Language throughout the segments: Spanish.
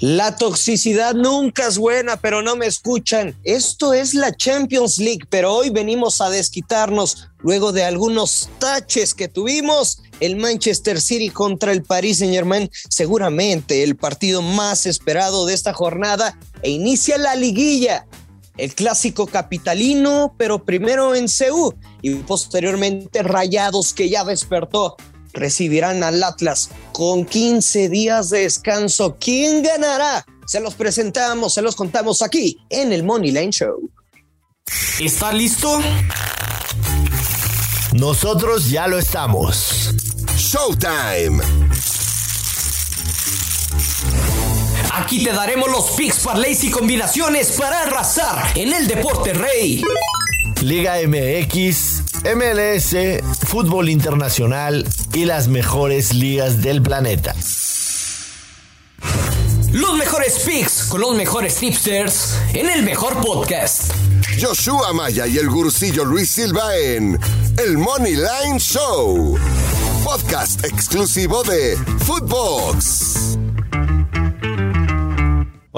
La toxicidad nunca es buena, pero no me escuchan. Esto es la Champions League, pero hoy venimos a desquitarnos luego de algunos taches que tuvimos. El Manchester City contra el Paris Saint Germain, seguramente el partido más esperado de esta jornada, e inicia la liguilla. El clásico capitalino, pero primero en Seúl y posteriormente Rayados, que ya despertó recibirán al Atlas con 15 días de descanso. ¿Quién ganará? Se los presentamos, se los contamos aquí en el Money Line Show. ¿Está listo? Nosotros ya lo estamos. Showtime. Aquí te daremos los picks, parlays y combinaciones para arrasar en el deporte rey. Liga MX, MLS, fútbol internacional y las mejores ligas del planeta. Los mejores picks con los mejores tipsters en el mejor podcast. Joshua Maya y el gurucillo Luis Silva en El Money Line Show. Podcast exclusivo de Footbox.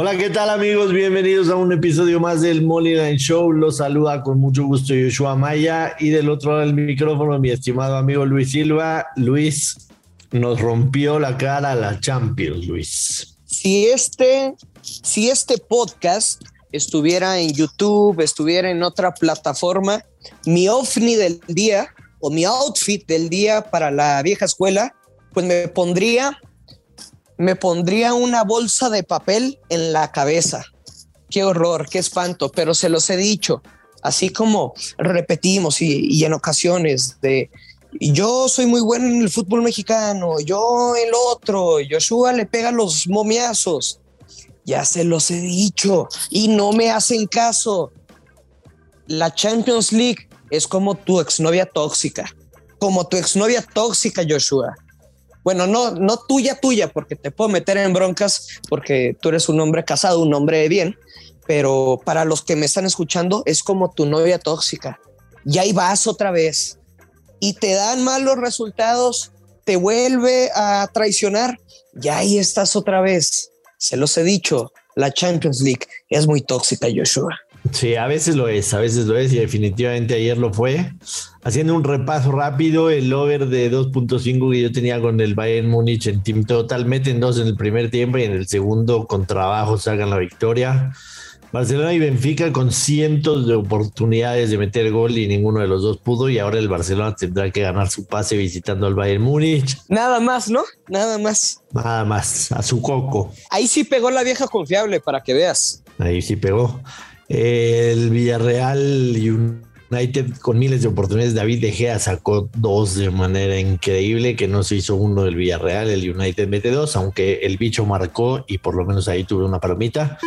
Hola, ¿qué tal amigos? Bienvenidos a un episodio más del Line Show. Los saluda con mucho gusto Yoshua Maya y del otro lado del micrófono mi estimado amigo Luis Silva. Luis, nos rompió la cara la Champions, Luis. Si este, si este podcast estuviera en YouTube, estuviera en otra plataforma, mi ovni del día o mi outfit del día para la vieja escuela, pues me pondría me pondría una bolsa de papel en la cabeza. Qué horror, qué espanto, pero se los he dicho, así como repetimos y, en ocasiones de yo soy muy bueno en el fútbol mexicano, yo el otro, Joshua le pega los momiazos. Ya se los he dicho y no me hacen caso. La Champions League es como tu exnovia tóxica, como tu exnovia tóxica, Joshua bueno, no, no tuya, tuya, porque te puedo meter en broncas porque tú eres un hombre casado, un hombre de bien, pero para los que me están escuchando es como tu novia tóxica. Y ahí vas otra vez y te dan malos resultados, te vuelve a traicionar y ahí estás otra vez. Se los he dicho, la Champions League es muy tóxica, Joshua. Sí, a veces lo es, a veces lo es y definitivamente ayer lo fue. Haciendo un repaso rápido, el over de 2.5 que yo tenía con el Bayern Múnich en Team Total, meten dos en el primer tiempo y en el segundo con trabajo sacan la victoria. Barcelona y Benfica con cientos de oportunidades de meter gol y ninguno de los dos pudo y ahora el Barcelona tendrá que ganar su pase visitando al Bayern Múnich. Nada más, ¿no? Nada más. Nada más, a su coco. Ahí sí pegó la vieja confiable para que veas. Ahí sí pegó. El Villarreal United con miles de oportunidades. David De Gea sacó dos de manera increíble, que no se hizo uno del Villarreal. El United mete dos, aunque el bicho marcó y por lo menos ahí tuve una palomita.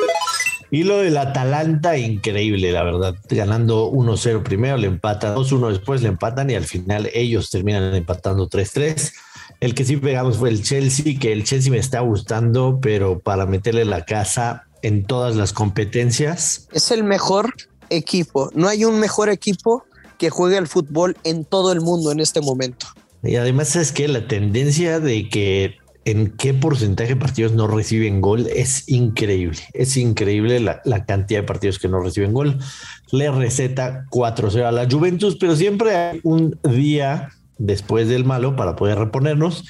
Y lo del Atalanta, increíble, la verdad. Ganando 1-0 primero, le empatan 2-1 después, le empatan y al final ellos terminan empatando 3-3. El que sí pegamos fue el Chelsea, que el Chelsea me está gustando, pero para meterle la casa en todas las competencias. Es el mejor equipo. No hay un mejor equipo que juegue al fútbol en todo el mundo en este momento. Y además es que la tendencia de que en qué porcentaje de partidos no reciben gol es increíble. Es increíble la, la cantidad de partidos que no reciben gol. Le receta 4-0 a la Juventus, pero siempre hay un día después del malo para poder reponernos.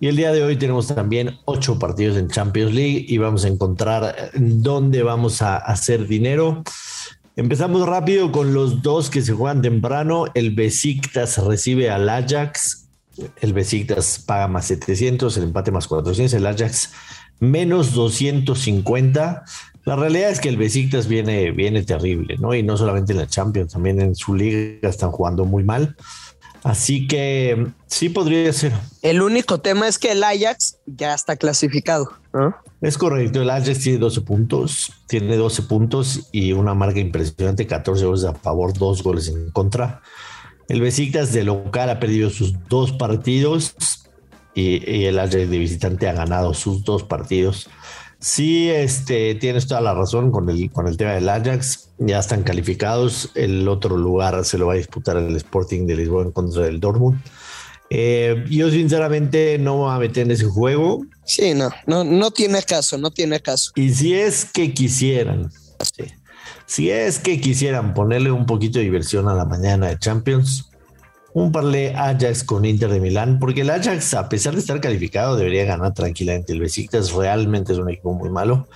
Y el día de hoy tenemos también ocho partidos en Champions League y vamos a encontrar dónde vamos a hacer dinero. Empezamos rápido con los dos que se juegan temprano. El Besiktas recibe al Ajax. El Besiktas paga más 700, el empate más 400, el Ajax menos 250. La realidad es que el Besiktas viene, viene terrible, ¿no? Y no solamente en la Champions, también en su liga están jugando muy mal. Así que sí podría ser. El único tema es que el Ajax ya está clasificado. Es correcto, el Ajax tiene 12 puntos, tiene 12 puntos y una marca impresionante, 14 goles a favor, 2 goles en contra. El Besiktas de local ha perdido sus dos partidos y, y el Ajax de visitante ha ganado sus dos partidos. Sí, este, tienes toda la razón con el, con el tema del Ajax. Ya están calificados. El otro lugar se lo va a disputar el Sporting de Lisboa en contra del Dortmund. Eh, yo sinceramente no me voy a meter en ese juego. Sí, no, no, no tiene caso, no tiene caso. Y si es que quisieran, si es que quisieran ponerle un poquito de diversión a la mañana de Champions, un parle Ajax con Inter de Milán, porque el Ajax, a pesar de estar calificado, debería ganar tranquilamente. El Besiktas realmente es un equipo muy malo.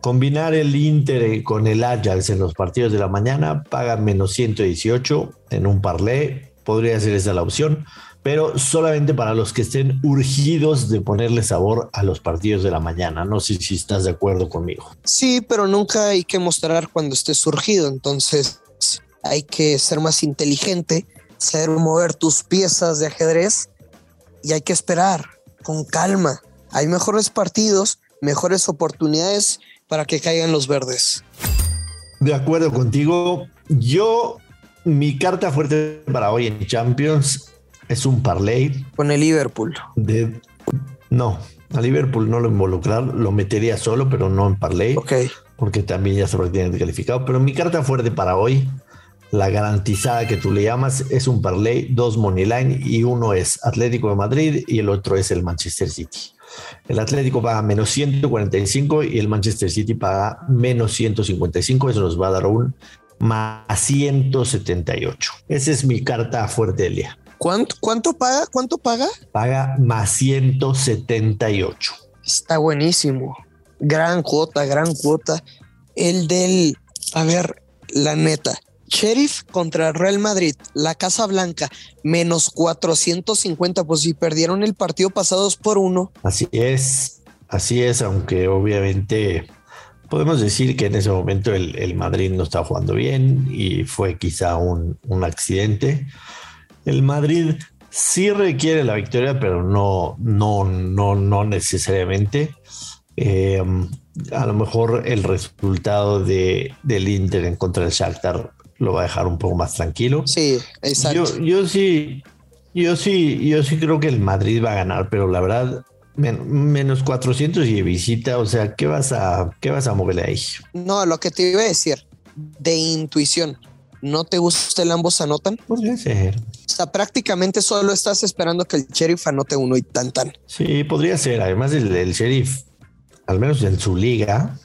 Combinar el Inter con el Ajax en los partidos de la mañana paga menos 118 en un parlé. Podría ser esa la opción pero solamente para los que estén urgidos de ponerle sabor a los partidos de la mañana. No sé si estás de acuerdo conmigo. Sí, pero nunca hay que mostrar cuando estés urgido, entonces hay que ser más inteligente, saber mover tus piezas de ajedrez y hay que esperar con calma. Hay mejores partidos, mejores oportunidades para que caigan los verdes. De acuerdo contigo. Yo, mi carta fuerte para hoy en Champions es un parlay. Con el Liverpool. De, no, a Liverpool no lo involucrar, lo metería solo, pero no en parlay. Ok. Porque también ya se tiene calificado. Pero mi carta fuerte para hoy, la garantizada que tú le llamas, es un parlay, dos money line y uno es Atlético de Madrid y el otro es el Manchester City. El Atlético paga menos 145 y el Manchester City paga menos 155. Eso nos va a dar un más 178. Esa es mi carta fuerte del día. ¿Cuánto, cuánto paga? ¿Cuánto paga? Paga más 178. Está buenísimo. Gran cuota, gran cuota. El del, a ver, la neta. Sheriff contra Real Madrid, la Casa Blanca, menos 450, pues si perdieron el partido pasados por uno. Así es, así es, aunque obviamente podemos decir que en ese momento el, Madrid no está jugando bien y fue quizá un, un accidente el Madrid sí requiere la victoria, pero no, no, no, no necesariamente. Eh, a lo mejor el resultado de, del Inter en contra del Shakhtar lo va a dejar un poco más tranquilo. Sí, exacto. Yo, sí, yo sí, yo sí creo que el Madrid va a ganar, pero la verdad, menos 400 y visita, o sea, ¿qué vas a, qué vas a moverle ahí? No, lo que te iba a decir, de intuición, ¿no te gusta el ambos anotan? Podría ser. O sea, prácticamente solo estás esperando que el sheriff anote uno y tan tan. Sí, podría ser. Además, el, sheriff, al menos en su liga,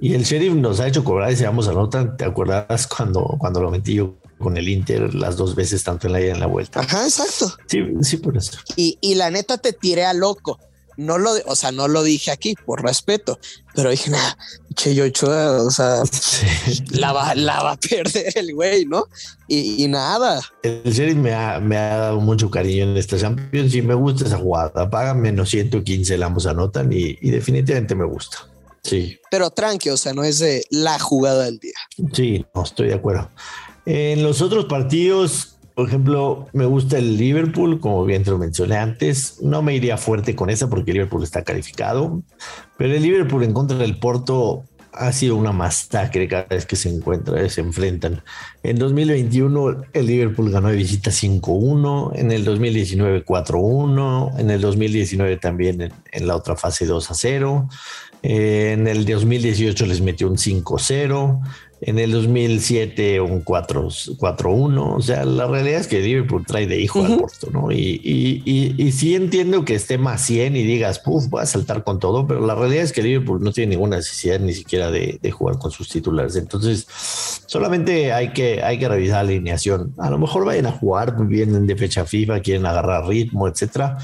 y el sheriff nos ha hecho cobrar ese ambos anotan. ¿Te acuerdas cuando, cuando lo metí yo con el Inter las dos veces, tanto en la ida y en la vuelta? Ajá, exacto. Sí, sí, por eso. Y, y la neta te tiré a loco no lo, o sea, no lo dije aquí por respeto, pero dije, nada, che, yo, o sea, la, va, la va a perder el güey, ¿no? Y, nada. El Sheriff me ha, me ha dado mucho cariño en esta Champions y me gusta esa jugada. Pagan menos 115, la ambos anotan y, y definitivamente me gusta. Sí. Pero tranqui, o sea, no es de la jugada del día. Sí, no estoy de acuerdo. En los otros partidos, por ejemplo, me gusta el Liverpool, como bien te lo mencioné antes. No me iría fuerte con esa porque el Liverpool está calificado, pero el Liverpool en contra del Porto ha sido una masacre cada vez que se encuentra, se enfrentan. En 2021 el Liverpool ganó de visita 5-1, en el 2019 4-1, en el 2019 también en la otra fase 2-0, en el 2018 les metió un 5-0, en el 2007 un 4-1. O sea, la realidad es que Liverpool trae de hijo al Porto, ¿no? Y, y, y, sí entiendo que esté más 100 y digas, puf, voy a saltar con todo, pero la realidad es que Liverpool no tiene ninguna necesidad ni siquiera de, de jugar con sus titulares. Entonces, solamente hay que, hay que revisar la alineación. A lo mejor vayan a jugar, vienen de fecha FIFA, quieren agarrar ritmo, etcétera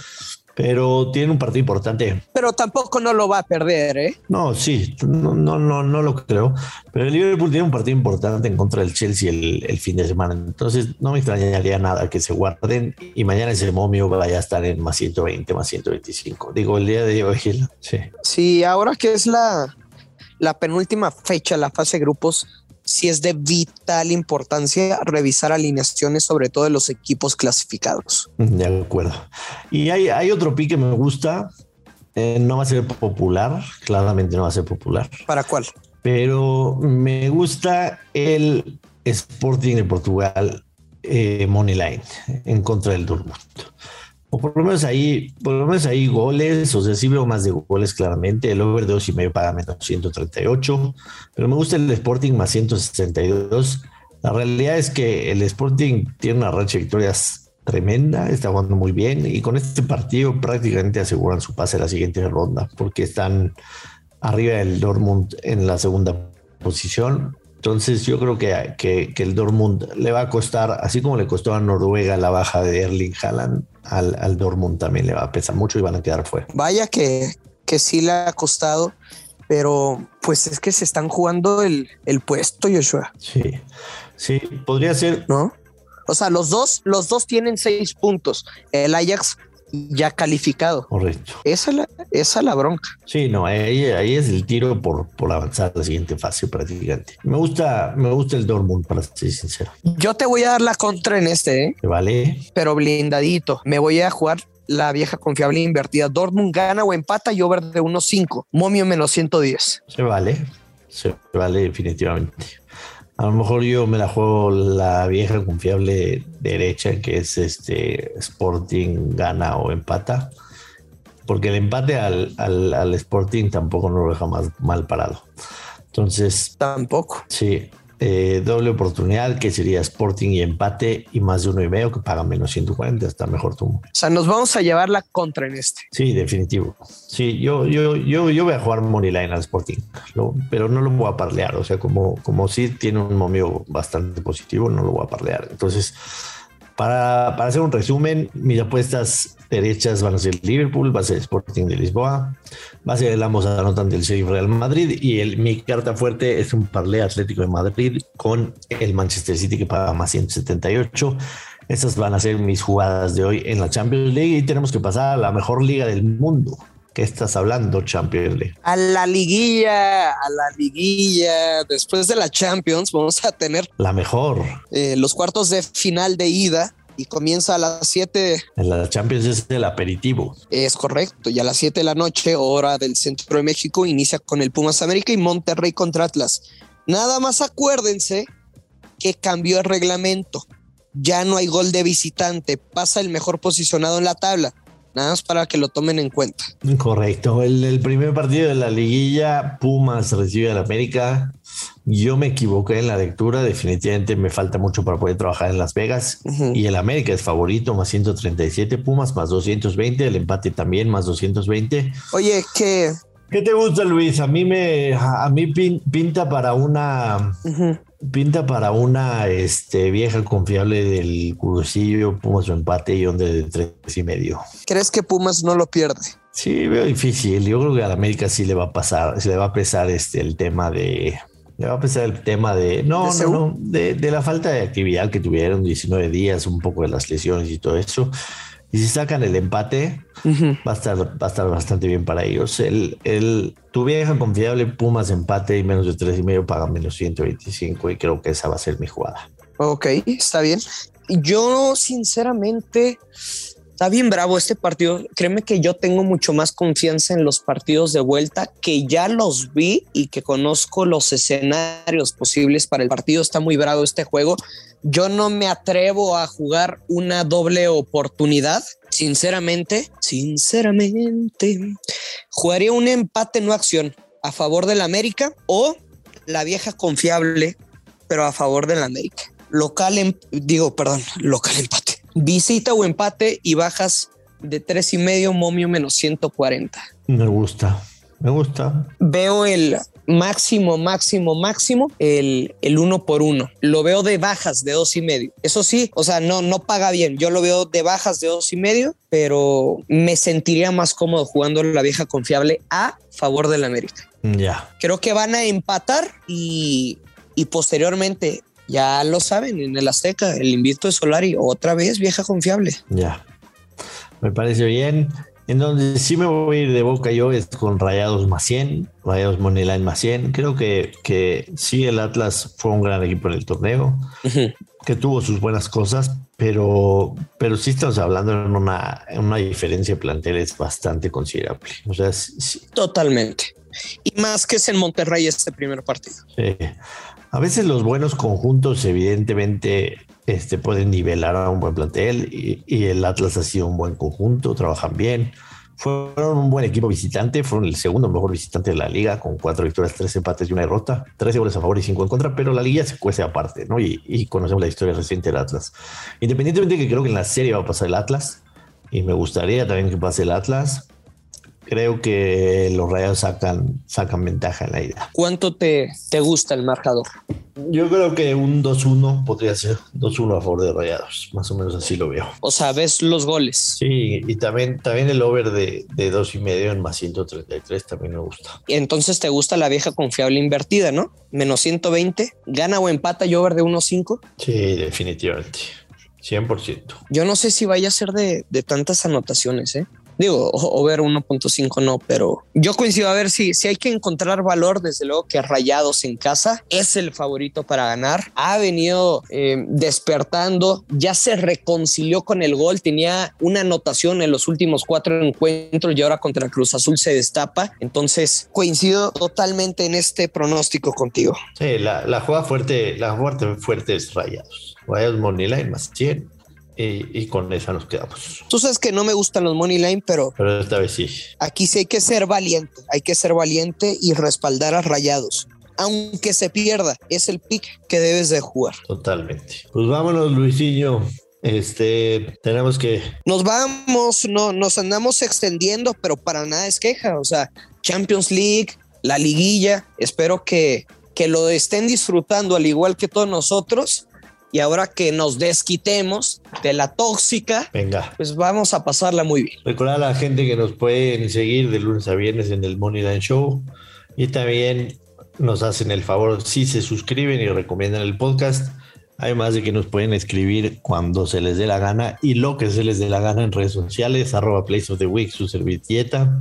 pero tiene un partido importante. Pero tampoco no lo va a perder, ¿eh? No, sí, no, no, no, no lo creo. Pero el Liverpool tiene un partido importante en contra del Chelsea el, fin de semana. Entonces no me extrañaría nada que se guarden y mañana ese momio vaya a estar en más 120, más 125. Digo, el día de hoy. Sí. Sí, ahora que es la, la penúltima fecha, la fase de grupos, si es de vital importancia revisar alineaciones, sobre todo de los equipos clasificados. De acuerdo. Y hay, hay otro pique que me gusta. Eh, no va a ser popular, claramente no va a ser popular. ¿Para cuál? Pero me gusta el Sporting de Portugal eh, Moneyline en contra del Dortmund o por lo menos ahí, por lo menos ahí goles, o sea, sí veo más de goles claramente. El over de dos y medio paga menos 138, pero me gusta el Sporting más 162. La realidad es que el Sporting tiene una racha de victorias tremenda, está jugando muy bien y con este partido prácticamente aseguran su pase a la siguiente ronda porque están arriba del Dortmund en la segunda posición. Entonces yo creo que, que, el Dortmund le va a costar, así como le costó a Noruega la baja de Erling Haaland, al, al Dortmund también le va a pesar mucho y van a quedar fuera. Vaya que, que sí le ha costado, pero pues es que se están jugando el, el puesto, Joshua. Sí, sí, podría ser. ¿No? O sea, los dos, los dos tienen seis puntos. El Ajax ya calificado. Correcto. Esa la, esa la bronca. Sí, no, ahí, ahí es el tiro por, por avanzar a la siguiente fase prácticamente. Me gusta, me gusta el Dortmund, para ser sincero. Yo te voy a dar la contra en este, ¿eh? Vale. Pero blindadito. Me voy a jugar la vieja confiable invertida. Dortmund gana o empata y over de 1.5. Momio menos 110. Se vale. Se vale definitivamente. A lo mejor yo me la juego la vieja confiable derecha, que es este Sporting gana o empata. Porque el empate al, al, Sporting tampoco no lo deja más mal parado. Entonces. Tampoco. Sí. Eh, doble oportunidad que sería Sporting y empate y más de uno y medio que paga menos 140, está mejor tú. O sea, nos vamos a llevar la contra en este. Sí, definitivo. Sí, yo, yo, yo, yo voy a jugar money line al Sporting, pero no lo voy a parlear. O sea, como, como sí tiene un momio bastante positivo, no lo voy a parlear. Entonces, para, para hacer un resumen, mis apuestas derechas van a ser Liverpool, va a ser Sporting de Lisboa, va a ser el ambos anotan del Sheriff Real Madrid y el, mi carta fuerte es un parlé Atlético de Madrid con el Manchester City que paga más 178. Esas van a ser mis jugadas de hoy en la Champions League y tenemos que pasar a la mejor liga del mundo. ¿Qué estás hablando, Champions League? A la liguilla, a la liguilla. Después de la Champions vamos a tener la mejor. Eh, los cuartos de final de ida y comienza a las 7. En la Champions es el aperitivo. Es correcto. Y a las 7 de la noche, hora del centro de México, inicia con el Pumas América y Monterrey contra Atlas. Nada más acuérdense que cambió el reglamento. Ya no hay gol de visitante. Pasa el mejor posicionado en la tabla. Nada más para que lo tomen en cuenta. Correcto. El, primer partido de la liguilla, Pumas recibe al América. Yo me equivoqué en la lectura. Definitivamente me falta mucho para poder trabajar en Las Vegas. Y el América es favorito, más 137. Pumas más 220. El empate también, más 220. Oye, ¿qué, ¿Qué te gusta, Luis? A mí me, a mí pinta para una, pinta para una este, vieja confiable del Cursillo, Pumas su empate y donde de tres y medio. ¿Crees que Pumas no lo pierde? Sí, veo difícil. Yo creo que a la América sí le va a pasar, se le va a pesar este el tema de, le va a pesar el tema de, no, no, no, de, de, la falta de actividad que tuvieron 19 días, un poco de las lesiones y todo eso. Y si sacan el empate, va, a estar, va a estar bastante bien para ellos. El, el, tu vieja confiable Pumas empate y menos de tres y medio paga menos 125 y creo que esa va a ser mi jugada. Ok, está bien. Yo sinceramente está bien bravo este partido. Créeme que yo tengo mucho más confianza en los partidos de vuelta, que ya los vi y que conozco los escenarios posibles para el partido. Está muy bravo este juego. Yo no me atrevo a jugar una doble oportunidad. Sinceramente, sinceramente, jugaría un empate no acción a favor del América o la vieja confiable, pero a favor del América. Local, em, digo, perdón, local empate visita o empate y bajas de tres y medio, momio menos 140. Me gusta, me gusta. Veo el máximo, máximo, máximo, el, el uno por uno. Lo veo de bajas de dos y medio. Eso sí, o sea, no, no paga bien. Yo lo veo de bajas de dos y medio, pero me sentiría más cómodo jugando la vieja confiable a favor del América. Ya. Creo que van a empatar y, y posteriormente ya lo saben, en el Azteca, el invito de Solari, otra vez vieja confiable. Ya, me parece bien. En donde sí me voy a ir de boca yo es con Rayados más 100, Rayados Moneyline más 100. Creo que, que sí, el Atlas fue un gran equipo en el torneo, que tuvo sus buenas cosas, pero, pero sí estamos hablando en una, en una diferencia de planteles bastante considerable. O sea, Totalmente. Y más que es en Monterrey este primer partido. Sí. A veces los buenos conjuntos, evidentemente, este, pueden nivelar a un buen plantel y, el Atlas ha sido un buen conjunto, trabajan bien. Fueron un buen equipo visitante, fueron el segundo mejor visitante de la liga, con cuatro victorias, tres empates y una derrota, 13 goles a favor y cinco en contra, pero la liga se cuece aparte, ¿no? Y, y conocemos la historia reciente del Atlas. Independientemente de que creo que en la serie va a pasar el Atlas, y me gustaría también que pase el Atlas, creo que los Rayados sacan, sacan ventaja en la ida. ¿Cuánto te, te gusta el marcador? Yo creo que un 2-1 podría ser 2-1 a favor de Rayados, más o menos así lo veo. O sea, ves los goles. Sí, y también, también el over de, de dos y medio en más 133 también me gusta. Entonces te gusta la vieja confiable invertida, ¿no? Menos 120, gana o empata y over de 1-5. Sí, definitivamente. 100%. Yo no sé si vaya a ser de, de tantas anotaciones, ¿eh? Digo, o, ver 1.5 no, pero yo coincido a ver si, si hay que encontrar valor, desde luego que Rayados en casa es el favorito para ganar. Ha venido eh, despertando, ya se reconcilió con el gol, tenía una anotación en los últimos cuatro encuentros y ahora contra Cruz Azul se destapa. Entonces coincido totalmente en este pronóstico contigo. Sí, la, la jugada fuerte, la fuerte, fuerte es Rayados. Rayados Moneyline más 100 y, y, con esa nos quedamos. Tú sabes que no me gustan los money line, pero, pero esta vez sí. Aquí sí hay que ser valiente, hay que ser valiente y respaldar a Rayados. Aunque se pierda, es el pick que debes de jugar. Totalmente. Pues vámonos, Luisillo. Este, tenemos que. Nos vamos, no, nos andamos extendiendo, pero para nada es queja. O sea, Champions League, la liguilla. Espero que, que lo estén disfrutando al igual que todos nosotros y ahora que nos desquitemos de la tóxica, venga, pues vamos a pasarla muy bien. Recordar a la gente que nos pueden seguir de lunes a viernes en el Moneyline Show y también nos hacen el favor si se suscriben y recomiendan el podcast. Además de que nos pueden escribir cuando se les dé la gana y lo que se les dé la gana en redes sociales, arroba Place of the Week, su servilleta.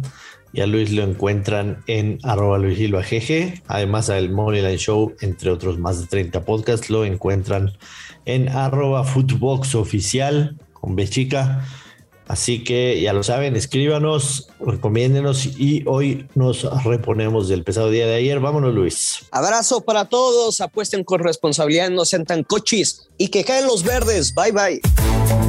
Y a Luis lo encuentran en arroba Luis Silva GG. Además, al Moneyline Show, entre otros más de 30 podcasts, lo encuentran en arroba Footbox Oficial con B. Así que ya lo saben, escríbanos, recomiéndenos y hoy nos reponemos del pesado día de ayer. Vámonos, Luis. Abrazo para todos, apuesten con responsabilidad, no sean tan cochis y que caen los verdes. Bye bye.